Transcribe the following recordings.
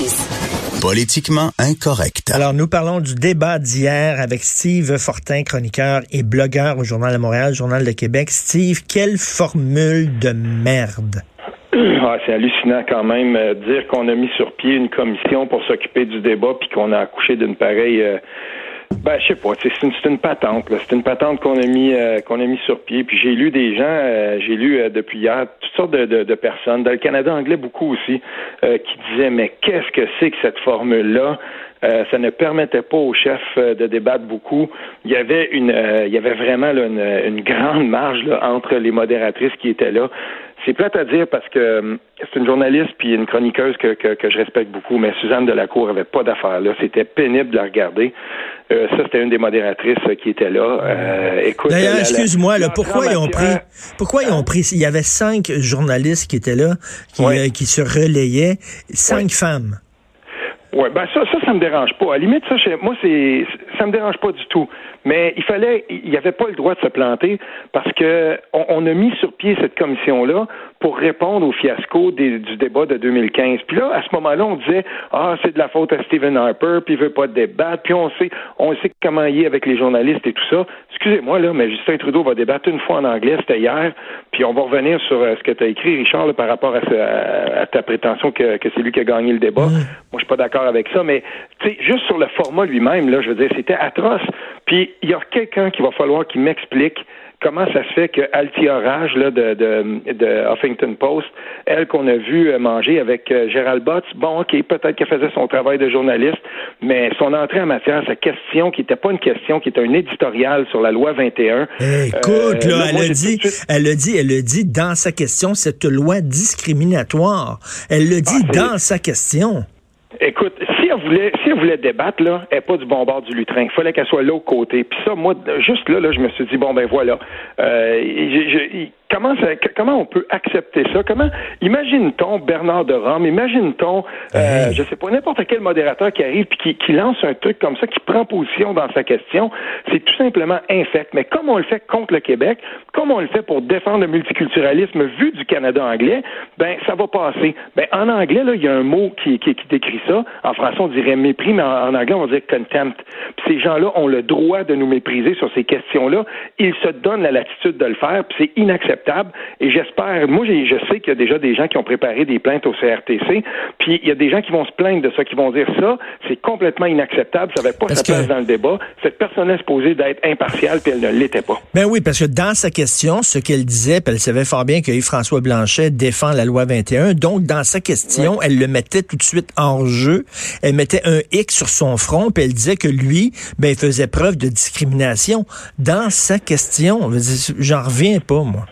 6. Politiquement incorrect. Alors, nous parlons du débat d'hier avec Steve Fortin, chroniqueur et blogueur au Journal de Montréal, Journal de Québec. Steve, quelle formule de merde! Ah, c'est hallucinant quand même euh, dire qu'on a mis sur pied une commission pour s'occuper du débat puis qu'on a accouché d'une pareille euh, ben, je sais pas. C'est une, une, patente. C'est une patente qu'on a mis euh, qu'on a mis sur pied. Puis j'ai lu des gens, euh, j'ai lu euh, depuis hier toutes sortes de, de, de, personnes, dans le Canada anglais beaucoup aussi, qui disaient mais qu'est-ce que c'est que cette formule-là ça ne permettait pas au chef de débattre beaucoup. Il y avait une, il y avait vraiment là, une, une, grande marge là, entre les modératrices qui étaient là. C'est plate à dire parce que c'est une journaliste puis une chroniqueuse que, que, que, je respecte beaucoup, mais Suzanne Delacour avait pas d'affaires là. C'était pénible de la regarder. Euh, ça, c'était une des modératrices qui était là. Euh, écoute, D'ailleurs, excuse-moi, pourquoi ils ont pris, pourquoi ils ont pris, il y avait cinq journalistes qui étaient là, qui, euh, qui se relayaient, cinq femmes. Oui, ben ça, ça, ça me dérange pas. À la limite, ça, moi, c'est, ça me dérange pas du tout. Mais il fallait, il n'y avait pas le droit de se planter parce que on, on a mis sur pied cette commission-là pour répondre au fiasco des, du débat de 2015. Puis là, à ce moment-là, on disait ah c'est de la faute à Stephen Harper, puis il veut pas débattre, puis on sait, on sait comment il est avec les journalistes et tout ça. Excusez-moi là, mais Justin Trudeau va débattre une fois en anglais, c'était hier, puis on va revenir sur euh, ce que tu as écrit, Richard, là, par rapport à, à, ta prétention que, que c'est lui qui a gagné le débat. Moi, je suis pas d'accord avec ça, mais tu sais, juste sur le format lui-même, là, je veux dire, c'était atroce. Puis il y a quelqu'un qui va falloir qui m'explique comment ça se fait que Altia Rage là, de, de, de Huffington Post, elle qu'on a vu euh, manger avec euh, Gérald Botts, bon, OK, peut-être qu'elle faisait son travail de journaliste, mais son entrée en matière, sa question, qui n'était pas une question, qui était un éditorial sur la loi 21. écoute, là, elle, a dit, elle a dit, elle a dit dans sa question, cette loi discriminatoire. Elle le dit ah, dans sa question. Écoute, elle voulait, si elle voulait débattre, là, elle n'est pas du bon bord du lutrin. Il fallait qu'elle soit au côté. Puis ça, moi, juste là, là, je me suis dit, bon, ben voilà. Euh, comment, ça, comment on peut accepter ça? Comment imagine-t-on Bernard de Rome, imagine-t-on, euh, je sais pas, n'importe quel modérateur qui arrive puis qui, lance un truc comme ça, qui prend position dans sa question, c'est tout simplement infect. Mais comme on le fait contre le Québec, comme on le fait pour défendre le multiculturalisme vu du Canada anglais, ben ça va passer. Ben en anglais là, il y a un mot qui, qui, qui décrit ça. En français, on dirait mépris, mais en, anglais, on dire contempt. Puis ces gens-là ont le droit de nous mépriser sur ces questions-là. Ils se donnent la latitude de le faire, puis c'est inacceptable et j'espère, moi, je sais qu'il y a déjà des gens qui ont préparé des plaintes au CRTC. Puis il y a des gens qui vont se plaindre de ça, qui vont dire ça, c'est complètement inacceptable, ça n'avait pas sa place dans le débat. Cette personne est supposée d'être impartiale, puis elle ne l'était pas. Ben oui, parce que dans sa question, ce qu'elle disait, puis elle savait fort bien que Yves-François Blanchet défend la loi 21. Donc, dans sa question, elle le mettait tout de suite en jeu. Elle mettait un X sur son front, puis elle disait que lui, ben, il faisait preuve de discrimination. Dans sa question, j'en reviens pas, moi.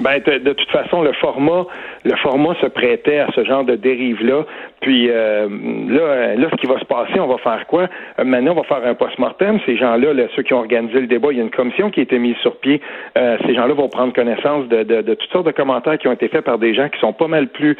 Ben, de, toute façon, le format, le format se prêtait à ce genre de dérive-là. Puis euh, là, là, ce qui va se passer, on va faire quoi? Euh, maintenant, on va faire un post-mortem. Ces gens-là, ceux qui ont organisé le débat, il y a une commission qui a été mise sur pied. Euh, ces gens-là vont prendre connaissance de, de, toutes sortes de commentaires qui ont été faits par des gens qui sont pas mal plus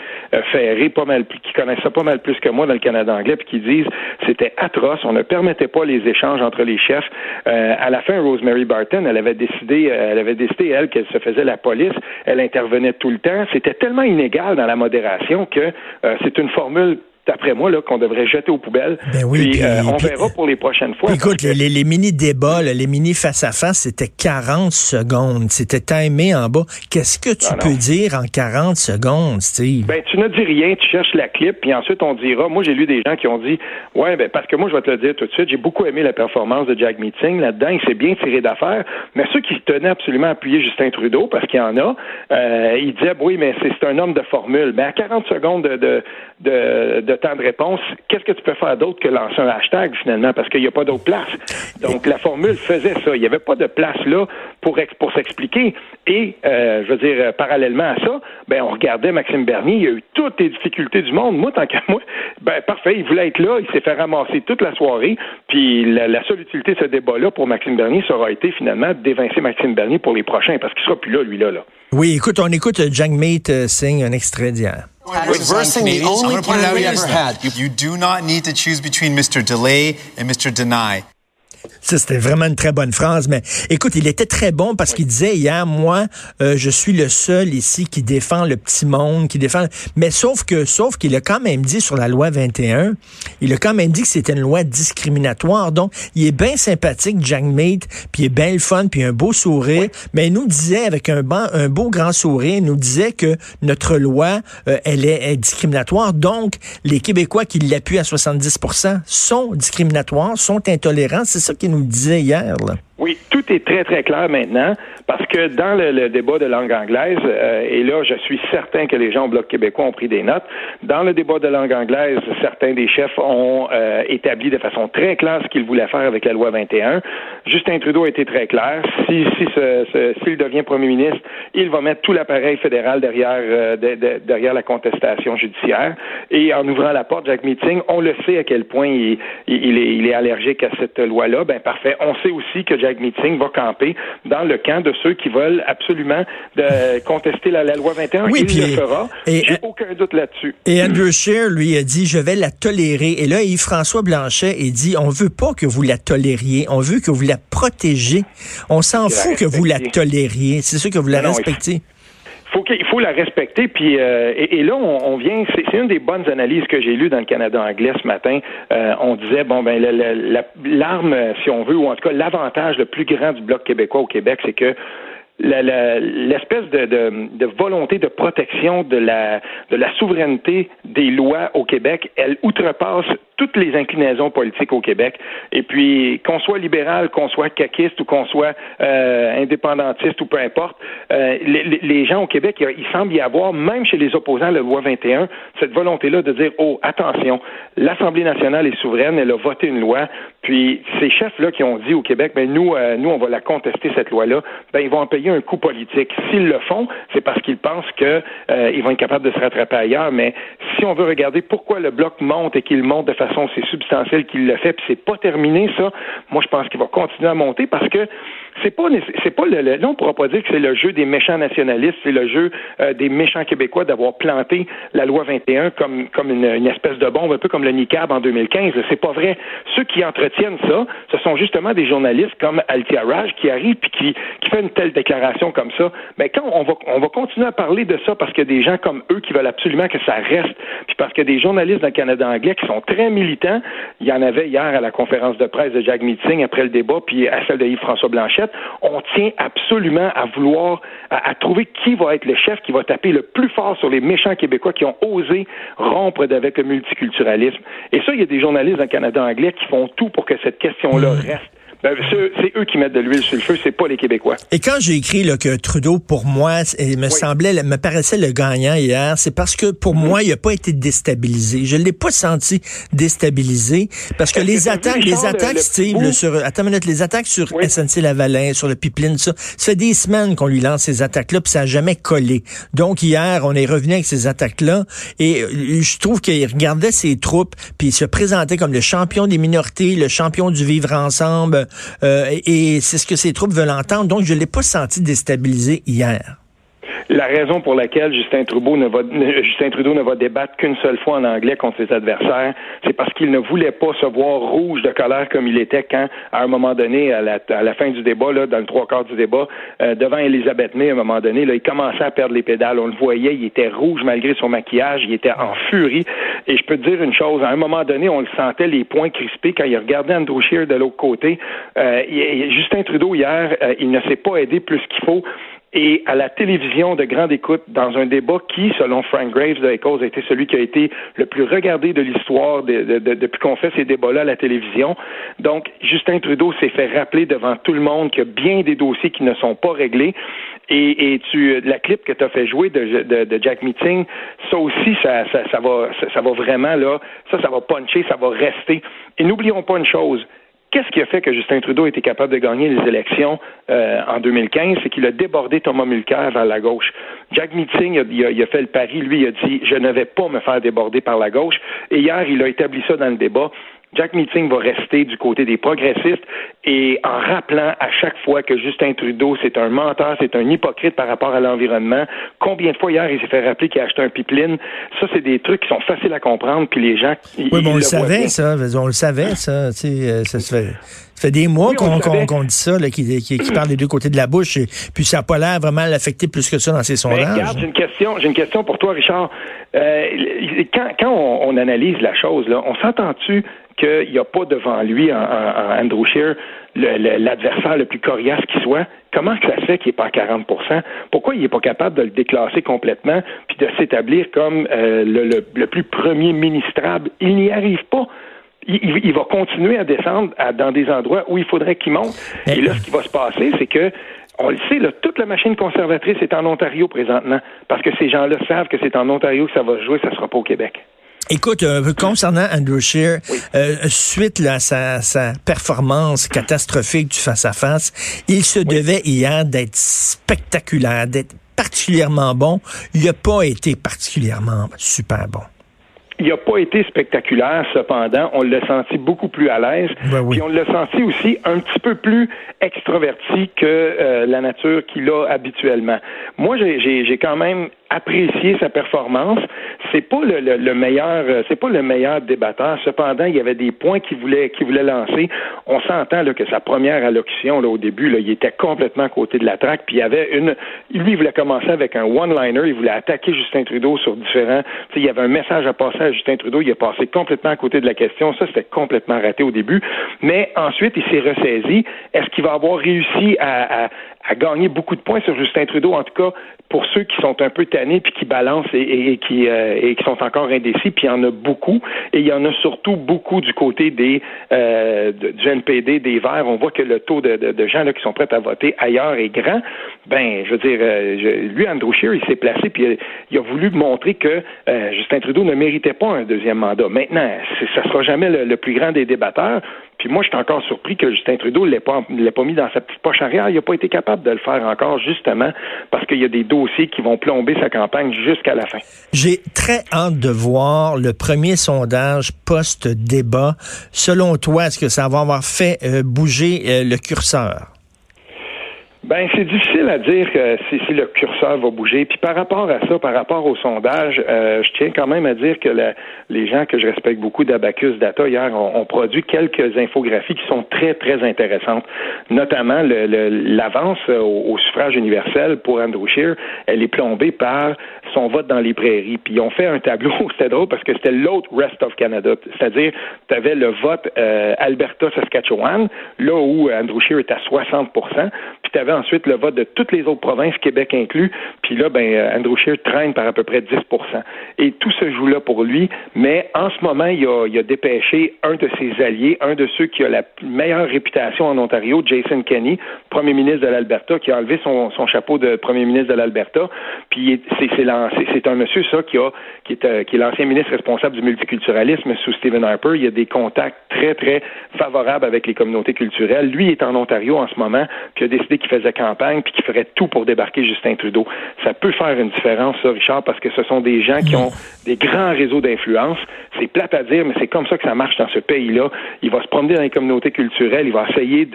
ferrés, pas mal plus, qui connaissent ça pas mal plus que moi dans le Canada anglais, puis qui disent c'était atroce, on ne permettait pas les échanges entre les chefs. à la fin, Rosemary Barton, elle avait décidé, elle avait décidé elle qu'elle se faisait la police elle intervenait tout le temps. C'était tellement inégal dans la modération que euh, c'est une formule d'après moi, là, qu'on devrait jeter aux poubelles. Ben oui, puis, euh, on verra pour les prochaines fois. Écoute, les, les mini-débats, les mini face-à-face, c'était 40 secondes. C'était timé en bas. Qu'est-ce que tu peux dire en 40 secondes, Steve? Ben, tu ne dis rien, tu cherches la clip, puis ensuite on dira, moi j'ai lu des gens qui ont dit, ouais, ben, parce que moi je vais te le dire tout de suite, j'ai beaucoup aimé la performance de Jack Meeting là-dedans, il s'est bien tiré d'affaire, mais ceux qui tenaient absolument à appuyer Justin Trudeau, parce qu'il y en a, euh, ils disaient, oui, mais c'est un homme de formule. Mais à 40 secondes de, de, de de temps de réponse, qu'est-ce que tu peux faire d'autre que lancer un hashtag finalement? Parce qu'il n'y a pas d'autre place. Donc la formule faisait ça. Il n'y avait pas de place là pour pour s'expliquer. Et euh, je veux dire euh, parallèlement à ça, ben on regardait Maxime Bernier. Il a eu toutes les difficultés du monde. Moi tant qu'à moi, ben parfait. Il voulait être là. Il s'est fait ramasser toute la soirée. Puis la, seule utilité de ce débat-là pour Maxime Bernier, ça aura été finalement d'évincer Maxime Bernier pour les prochains parce qu'il sera plus là lui là. Oui, écoute, on écoute Jack Mate uh, sing un extrait d'hier. Reversing the only plan we ever had. You, you do not need to choose between Mr. Delay and Mr. Deny. Ça, c'était vraiment une très bonne phrase. Mais écoute, il était très bon parce qu'il disait hier, moi, euh, je suis le seul ici qui défend le petit monde, qui défend. Mais sauf que, sauf qu'il a quand même dit sur la loi 21, il a quand même dit que c'était une loi discriminatoire. Donc, il est bien sympathique, Jack Mead, puis il est bien le fun, puis un beau sourire. Mais il nous disait avec un, bon, un beau grand sourire, il nous disait que notre loi, euh, elle est, est discriminatoire. Donc, les Québécois qui l'appuient à 70% sont discriminatoires, sont intolérants. C'est ça qu'il nous disait hier. Tout est très, très clair maintenant parce que dans le, débat de langue anglaise, euh, et là, je suis certain que les gens au Bloc québécois ont pris des notes, dans le débat de langue anglaise, certains des chefs ont euh, établi de façon très claire ce qu'ils voulaient faire avec la loi 21. Justin Trudeau a été très clair. Si, si s'il devient premier ministre, il va mettre tout l'appareil fédéral derrière, euh, derrière la contestation judiciaire. Et en ouvrant la porte, Jack Meeting, on le sait à quel point il, il, est, il est allergique à cette loi-là. Ben parfait. On sait aussi que Jack Meeting va camper dans le camp de ceux qui veulent absolument de contester la, loi 21. Oui, il le fera. Et, J'ai aucun doute là-dessus. Et Andrew Scheer, lui, a dit, je vais la tolérer. Et là, Yves-François Blanchet, il dit, on veut pas que vous la tolériez. On veut que vous la protégiez. On s'en fout que vous la tolériez. C'est sûr que vous la respectez faut il faut la respecter. Puis euh, et, là, on, vient. C'est une des bonnes analyses que j'ai lues dans le Canada anglais ce matin. Euh, on disait bon ben l'arme, si on veut, ou en tout cas l'avantage le plus grand du bloc québécois au Québec, c'est que l'espèce de, de, volonté de protection de la, de la souveraineté des lois au Québec, elle outrepasse toutes les inclinaisons politiques au Québec. Et puis, qu'on soit libéral, qu'on soit caquiste ou qu'on soit euh, indépendantiste ou peu importe, euh, les, gens au Québec, il, semble y avoir, même chez les opposants à la loi 21, cette volonté-là de dire, oh, attention, l'Assemblée nationale est souveraine, elle a voté une loi, puis ces chefs-là qui ont dit au Québec, ben nous, euh, nous, on va la contester, cette loi-là, ben ils vont en payer un coût politique. S'ils le font, c'est parce qu'ils pensent qu'ils euh, vont être capables de se rattraper ailleurs, mais si on veut regarder pourquoi le bloc monte et qu'il monte de façon aussi substantielle qu'il le fait, puis c'est pas terminé, ça, moi je pense qu'il va continuer à monter parce que c'est pas c'est pas le, là on pourra pas dire que c'est le jeu des méchants nationalistes, c'est le jeu euh, des méchants québécois d'avoir planté la loi 21 comme comme une, une, espèce de bombe, un peu comme le NICAB en 2015. C'est pas vrai. Ceux qui entretiennent ça, ce sont justement des journalistes comme Altia Raj qui arrivent puis qui qui fait une telle déclaration comme ça. Mais quand on va on va continuer à parler de ça parce qu'il y a des gens comme eux qui veulent absolument que ça reste, puis parce qu'il y a des journalistes dans le Canada anglais qui sont très militants. Il y en avait hier à la conférence de presse de Jack Meeting après le débat, puis à celle de Yves-François Blanchet on tient absolument à vouloir, à, trouver qui va être le chef qui va taper le plus fort sur les méchants Québécois qui ont osé rompre avec le multiculturalisme. Et ça, il y a des journalistes dans le Canada anglais qui font tout pour que cette question-là mmh. reste ben, c'est eux qui mettent de l'huile sur le feu, c'est pas les Québécois. Et quand j'ai écrit là, que Trudeau, pour moi, il me semblait, me paraissait le gagnant hier, c'est parce que pour mhm. moi, il n'a pas été déstabilisé. Je l'ai pas senti déstabilisé parce que les attaques, les attaques, Steve, sur, attends une minute, les attaques sur SNC Lavalin, sur le pipeline, ça, ça fait des semaines qu'on lui lance ces attaques-là, puis ça n'a jamais collé. Donc hier, on est revenu avec ces attaques-là, et euh, je trouve qu'il regardait ses troupes, puis il se présentait comme le champion des minorités, le champion du vivre ensemble. Euh, et, c'est ce que ces troupes veulent entendre. Donc, je ne l'ai pas senti déstabilisé hier. La raison pour laquelle Justin Trudeau ne va, Justin Trudeau ne va débattre qu'une seule fois en anglais contre ses adversaires, c'est parce qu'il ne voulait pas se voir rouge de colère comme il était quand, à un moment donné, à la, à la fin du débat, là, dans le trois quarts du débat, euh, devant Elisabeth May, à un moment donné, là, il commençait à perdre les pédales. On le voyait, il était rouge malgré son maquillage, il était en furie. Et je peux te dire une chose, à un moment donné, on le sentait les poings crispés quand il regardait Andrew Scheer de l'autre côté. Euh, Justin Trudeau hier, euh, il ne s'est pas aidé plus qu'il faut et à la télévision de grande écoute dans un débat qui, selon Frank Graves de Echoes, a été celui qui a été le plus regardé de l'histoire depuis qu'on fait ces débats-là à la télévision. Donc, Justin Trudeau s'est fait rappeler devant tout le monde qu'il y a bien des dossiers qui ne sont pas réglés. Et, et tu, la clip que tu as fait jouer de, de, Jack Meeting, ça aussi, ça, ça, ça va, ça, ça va vraiment là, ça, ça va puncher, ça va rester. Et n'oublions pas une chose, Qu'est-ce qui a fait que Justin Trudeau été capable de gagner les élections euh, en 2015? C'est qu'il a débordé Thomas Mulcair vers la gauche. Jack Meeting, il a, il a, fait le pari, lui, il a dit, je ne vais pas me faire déborder par la gauche. Et hier, il a établi ça dans le débat. Jack Meeting va rester du côté des progressistes et en rappelant à chaque fois que Justin Trudeau, c'est un menteur, c'est un hypocrite par rapport à l'environnement. Combien de fois hier il s'est fait rappeler qu'il a acheté un pipeline? Ça, c'est des trucs qui sont faciles à comprendre, puis les gens... Oui, mais on le savait, ça. On le savait, ça. Euh, ça se fait Ça fait des mois qu'on dit ça, qu'il qui, parle des deux côtés de la bouche, et, puis ça n'a pas l'air vraiment l'affecter plus que ça dans ses sondages. regarde, j'ai une question, j'ai une question pour toi, Richard. Euh, quand, on, analyse la chose, là, on s'entend-tu qu'il n'y a pas devant lui, en, Andrew Scheer, l'adversaire le, plus coriace qui soit, comment ça se fait qu'il n'est pas à 40% Pourquoi il n'est pas capable de le déclasser complètement puis de s'établir comme euh, le, plus premier ministrable? Il n'y arrive pas. Il, va continuer à descendre dans des endroits où il faudrait qu'il monte. Et là, ce qui va se passer, c'est que on le sait, toute la machine conservatrice est en Ontario présentement, parce que ces gens-là savent que c'est en Ontario que ça va se jouer, ça ne sera pas au Québec. Écoute, euh, concernant Andrew Scheer, euh, suite à sa, performance catastrophique du face-à-face, il se devait hier d'être spectaculaire, d'être particulièrement bon. Il n'a pas été particulièrement super bon. Il n'a pas été spectaculaire, cependant, on l'a senti beaucoup plus à l'aise. Ben Puis on l'a senti aussi un petit peu plus extraverti que euh, la nature qu'il a habituellement. Moi, j'ai quand même apprécié sa performance. C'est pas le, le, meilleur, euh, c'est pas le meilleur débatteur. Cependant, il y avait des points qu'il voulait, qu'il voulait lancer. On s'entend là, que sa première allocution là, au début, là, il était complètement à côté de la traque. Puis il y avait une, lui, il voulait commencer avec un one-liner. Il voulait attaquer Justin Trudeau sur différents. il y avait un message à passer à Justin Trudeau. Il a passé complètement à côté de la question. Ça, c'était complètement raté au début. Mais ensuite, il s'est ressaisi. Est-ce qu'il va avoir réussi à, à, à gagner beaucoup de points sur Justin Trudeau, en tout cas pour ceux qui sont un peu tannés puis qui balancent et, qui, euh, et qui sont encore indécis, puis il y en a beaucoup, et il y en a surtout beaucoup du côté des euh, du NPD, des Verts. On voit que le taux de, gens là, qui sont prêts à voter ailleurs est grand. Ben, je veux dire, euh, lui, Andrew Scheer, il s'est placé puis il, a voulu montrer que Justin Trudeau ne méritait pas un deuxième mandat. Maintenant, ça sera jamais le plus grand des débatteurs, puis moi, je suis encore surpris que Justin Trudeau ne l'ait pas, pas mis dans sa petite poche arrière. Il n'a pas été capable de le faire encore, justement, parce qu'il y a des dossiers qui vont plomber sa campagne jusqu'à la fin. J'ai très hâte de voir le premier sondage post-débat. Selon toi, est-ce que ça va avoir fait euh, bouger euh, le curseur? Ben, c'est difficile à dire que si, si, le curseur va bouger. Puis par rapport à ça, par rapport au sondage, euh, je tiens quand même à dire que les gens que je respecte beaucoup d'Abacus Data hier ont, produit quelques infographies qui sont très, très intéressantes. Notamment l'avance au, suffrage universel pour Andrew Scheer, elle est plombée par son vote dans les prairies. Puis ont fait un tableau, c'était drôle parce que c'était l'autre Rest of Canada. C'est-à-dire, tu avais le vote euh, Alberta-Saskatchewan, là où Andrew Scheer est à 60 puis tu avais ensuite le vote de toutes les autres provinces, Québec inclus, puis là, ben, euh, Andrew Scheer traîne par à peu près 10% Et tout se joue là pour lui, mais en ce moment, il a, il a dépêché un de ses alliés, un de ceux qui a la meilleure réputation en Ontario, Jason Kenney, premier ministre de l'Alberta, qui a enlevé son, chapeau de premier ministre de l'Alberta, puis c'est un monsieur, ça, euh, qui est l'ancien ministre responsable du multiculturalisme sous Stephen Harper. Il a des contacts très, très favorables avec les communautés culturelles. Lui est en Ontario en ce moment, puis a décidé qu'il faisait campagne, puis qu'il ferait tout pour débarquer Justin Trudeau. Ça peut faire une différence, ça, Richard, parce que ce sont des gens qui ont des grands réseaux d'influence. C'est plate à dire, mais c'est comme ça que ça marche dans ce pays-là. Il va se promener dans les communautés culturelles, il va essayer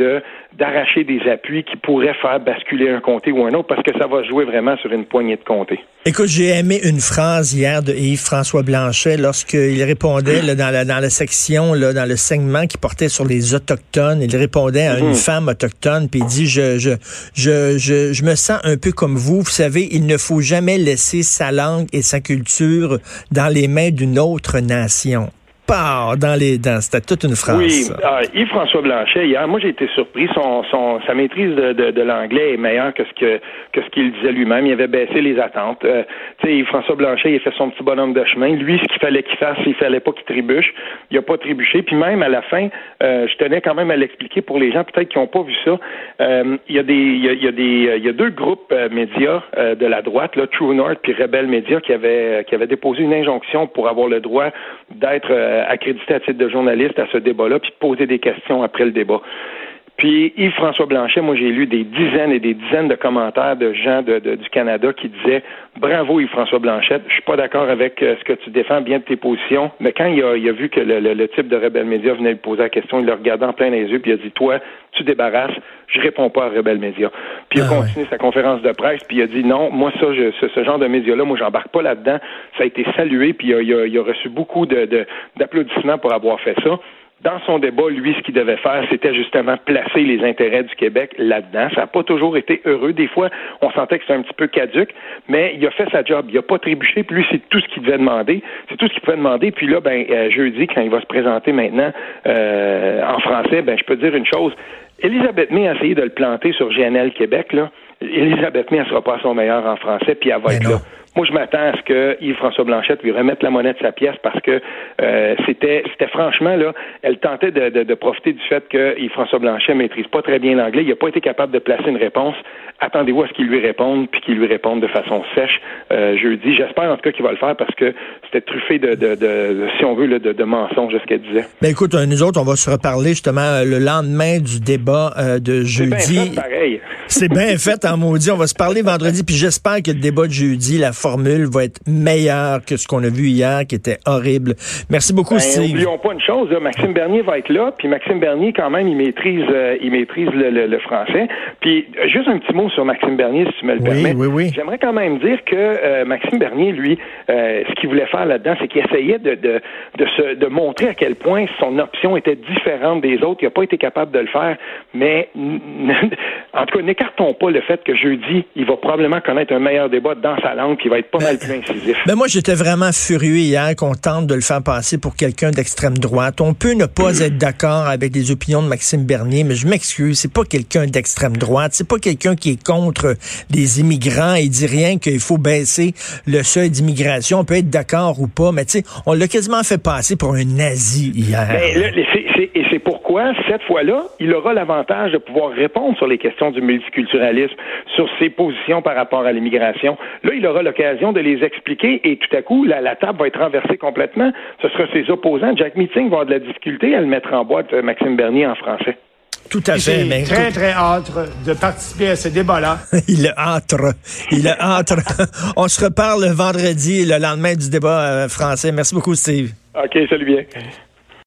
d'arracher des appuis qui pourraient faire basculer un comté ou un autre, parce que ça va jouer vraiment sur une poignée de comtés. Écoute, j'ai aimé une phrase hier de Yves-François Blanchet lorsqu'il répondait dans, la, dans la section, là, dans le segment qui portait sur les Autochtones. Il répondait à une mhm. femme autochtone, puis il dit, je, je, je, je, je me sens un peu comme vous. Vous savez, il ne faut jamais laisser sa langue et sa culture dans les mains d'une autre nation dans les dents. C'était toute une phrase. Oui, ah, Yves-François Blanchet, hier, moi j'ai été surpris. Son, son, sa maîtrise de, de, l'anglais est meilleure que ce que, que ce qu'il disait lui-même. Il avait baissé les attentes. Euh, tu sais, Yves-François Blanchet, il a fait son petit bonhomme de chemin. Lui, ce qu'il fallait qu'il fasse, il fallait pas qu'il trébuche. Il a pas trébuché. Puis même à la fin, euh, je tenais quand même à l'expliquer pour les gens peut-être qui n'ont pas vu ça. Euh, il y a des, il y a, il y a des, il y a deux groupes euh, médias euh, de la droite, là, True North puis Rebel Media, qui avaient, qui avaient déposé une injonction pour avoir le droit d'être euh, accrédité à titre de journaliste à ce débat-là, puis poser des questions après le débat. Puis Yves-François Blanchet, moi j'ai lu des dizaines et des dizaines de commentaires de gens de, du Canada qui disaient Bravo Yves-François Blanchet, je suis pas d'accord avec euh, ce que tu défends bien de tes positions, mais quand il a, il a vu que le, le, type de Rebelle Média venait lui poser la question, il le regardait en plein les yeux, puis il a dit Toi, tu débarrasses, je réponds pas à Rebelle Média. Puis il a ah continué sa conférence de presse, puis il a dit Non, moi ça, je, ce, genre de média-là, moi j'embarque pas là-dedans. Ça a été salué, puis il a, il a, reçu beaucoup de, d'applaudissements pour avoir fait ça. Dans son débat, lui, ce qu'il devait faire, c'était justement placer les intérêts du Québec là-dedans. Ça n'a pas toujours été heureux. Des fois, on sentait que c'était un petit peu caduque, mais il a fait sa job. Il n'a pas trébuché. Puis lui, c'est tout ce qu'il devait demander. C'est tout ce qu'il pouvait demander. Puis là, ben, euh, jeudi, quand il va se présenter maintenant euh, en français, ben, je peux dire une chose. Elisabeth May a essayé de le planter sur GNL Québec, là. Elisabeth May, elle sera pas son meilleur en français, puis elle va être là. Moi, je m'attends à ce que Yves-François Blanchette lui remette la monnaie de sa pièce parce que euh, c'était, c'était franchement là, elle tentait de, de, de profiter du fait que Yves-François Blanchet maîtrise pas très bien l'anglais. Il n'a pas été capable de placer une réponse. Attendez-vous à ce qu'il lui réponde puis qu'il lui réponde de façon sèche euh, jeudi. J'espère en tout cas qu'il va le faire parce que c'était truffé de, de, de, si on veut, là, de, de mensonges, ce qu'elle disait. Ben écoute, euh, nous autres, on va se reparler justement euh, le lendemain du débat euh, de jeudi. C'est bien fait, pareil. C'est bien fait en maudit. On va se parler vendredi, puis j'espère que le débat de jeudi, la formule va être meilleure que ce qu'on a vu hier, qui était horrible. Merci beaucoup, ben, Steve. N'oublions pas une chose, Maxime Bernier va être là, puis Maxime Bernier, quand même, il maîtrise, euh, il maîtrise le, le, le, français. Puis juste un petit mot sur Maxime Bernier, si tu me le oui, permets. Oui, oui. J'aimerais quand même dire que euh, Maxime Bernier, lui, euh, ce qu'il voulait faire là-dedans, c'est qu'il essayait de, de, de, se, de montrer à quel point son option était différente des autres. Il n'a pas été capable de le faire, mais en tout cas, n'écartons pas le fait que jeudi, il va probablement connaître un meilleur débat dans sa langue, qui va être pas mal plus incisif. Ben moi, j'étais vraiment furieux hier qu'on tente de le faire passer pour quelqu'un d'extrême droite. On peut ne pas être d'accord avec les opinions de Maxime Bernier, mais je m'excuse, c'est pas quelqu'un d'extrême droite, c'est pas quelqu'un qui est contre les immigrants. Il dit rien qu'il faut baisser le seuil d'immigration. On peut être d'accord ou pas, mais tu sais, on l'a quasiment fait passer pour un nazi hier. Ben, et c'est pourquoi, cette fois-là, il aura l'avantage de pouvoir répondre sur les questions du multiculturalisme, sur ses positions par rapport à l'immigration. Là, il aura l'occasion de les expliquer et tout à coup, la, la table va être renversée complètement. Ce sera ses opposants. Jack Meeting va avoir de la difficulté à le mettre en boîte, Maxime Bernier, en français. Tout à fait. Mais très, très hâte de participer à ce débat-là. il entre. Il entre. On se reparle vendredi, le lendemain du débat français. Merci beaucoup, Steve. OK, salut bien.